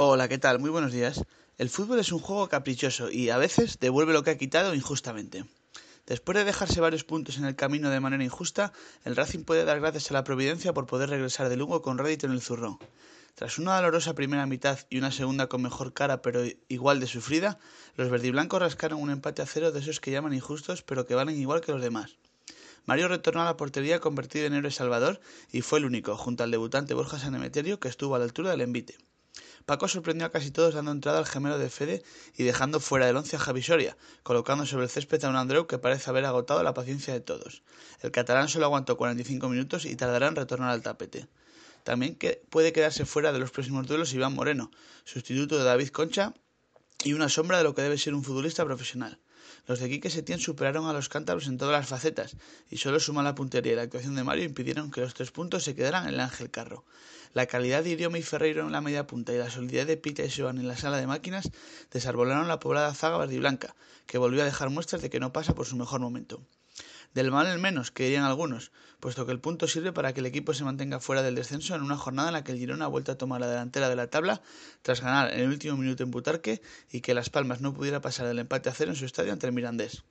Hola, ¿qué tal? Muy buenos días. El fútbol es un juego caprichoso y a veces devuelve lo que ha quitado injustamente. Después de dejarse varios puntos en el camino de manera injusta, el Racing puede dar gracias a la providencia por poder regresar de Lugo con rédito en el zurrón. Tras una dolorosa primera mitad y una segunda con mejor cara pero igual de sufrida, los verdiblancos rascaron un empate a cero de esos que llaman injustos pero que valen igual que los demás. Mario retornó a la portería convertido en héroe salvador y fue el único, junto al debutante Borja Sanemeterio, que estuvo a la altura del envite. Paco sorprendió a casi todos dando entrada al gemelo de Fede y dejando fuera del once a Javi Soria, colocando sobre el césped a un Andreu que parece haber agotado la paciencia de todos. El catalán solo aguantó 45 minutos y tardará en retornar al tapete. También que puede quedarse fuera de los próximos duelos Iván Moreno, sustituto de David Concha y una sombra de lo que debe ser un futbolista profesional. Los de Quique Setién superaron a los cántabros en todas las facetas y solo suma la puntería y la actuación de Mario impidieron que los tres puntos se quedaran en el Ángel Carro. La calidad de Idioma y Ferreiro en la media punta y la solidez de Pita y Joan en la sala de máquinas desarbolaron la poblada zaga verdiblanca, que volvió a dejar muestras de que no pasa por su mejor momento. Del mal el menos, que dirían algunos, puesto que el punto sirve para que el equipo se mantenga fuera del descenso en una jornada en la que el Girona ha vuelto a tomar la delantera de la tabla tras ganar en el último minuto en Butarque y que Las Palmas no pudiera pasar del empate a cero en su estadio ante el Mirandés.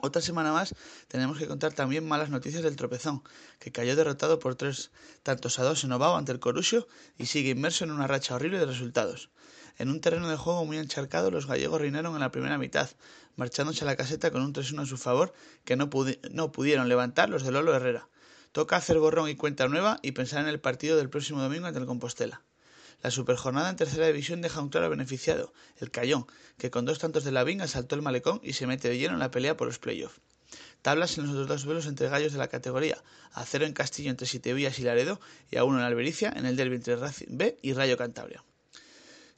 Otra semana más tenemos que contar también malas noticias del tropezón, que cayó derrotado por tres tantos a dos en Ovao ante el Corusio y sigue inmerso en una racha horrible de resultados. En un terreno de juego muy encharcado, los gallegos reinaron en la primera mitad, marchándose a la caseta con un 3-1 a su favor que no, no pudieron levantar los de Lolo Herrera. Toca hacer borrón y cuenta nueva y pensar en el partido del próximo domingo ante el Compostela. La superjornada en tercera división deja un claro beneficiado, el Cayón, que con dos tantos de Lavín asaltó el malecón y se mete de lleno en la pelea por los playoffs. Tablas en los otros dos duelos entre gallos de la categoría, a cero en Castillo entre Sitevillas y Laredo y a uno en Albericia en el derbi entre B y Rayo Cantabria.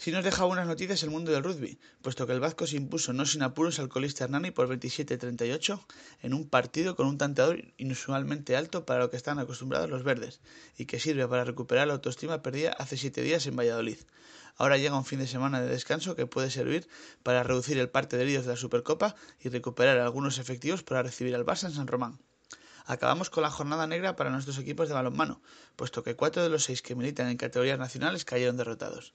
Si nos deja buenas noticias el mundo del rugby, puesto que el Vasco se impuso no sin apuros al colista Hernani por 27-38 en un partido con un tanteador inusualmente alto para lo que están acostumbrados los verdes y que sirve para recuperar la autoestima perdida hace siete días en Valladolid. Ahora llega un fin de semana de descanso que puede servir para reducir el parte de heridos de la Supercopa y recuperar algunos efectivos para recibir al Barça en San Román. Acabamos con la jornada negra para nuestros equipos de balonmano, puesto que cuatro de los seis que militan en categorías nacionales cayeron derrotados.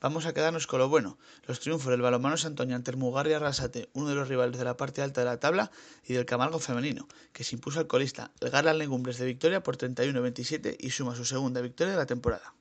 Vamos a quedarnos con lo bueno, los triunfos del balonmano Santoña ante el Arrasate, uno de los rivales de la parte alta de la tabla, y del Camargo femenino, que se impuso al colista, el Garland Legumbres de victoria por 31-27 y suma su segunda victoria de la temporada.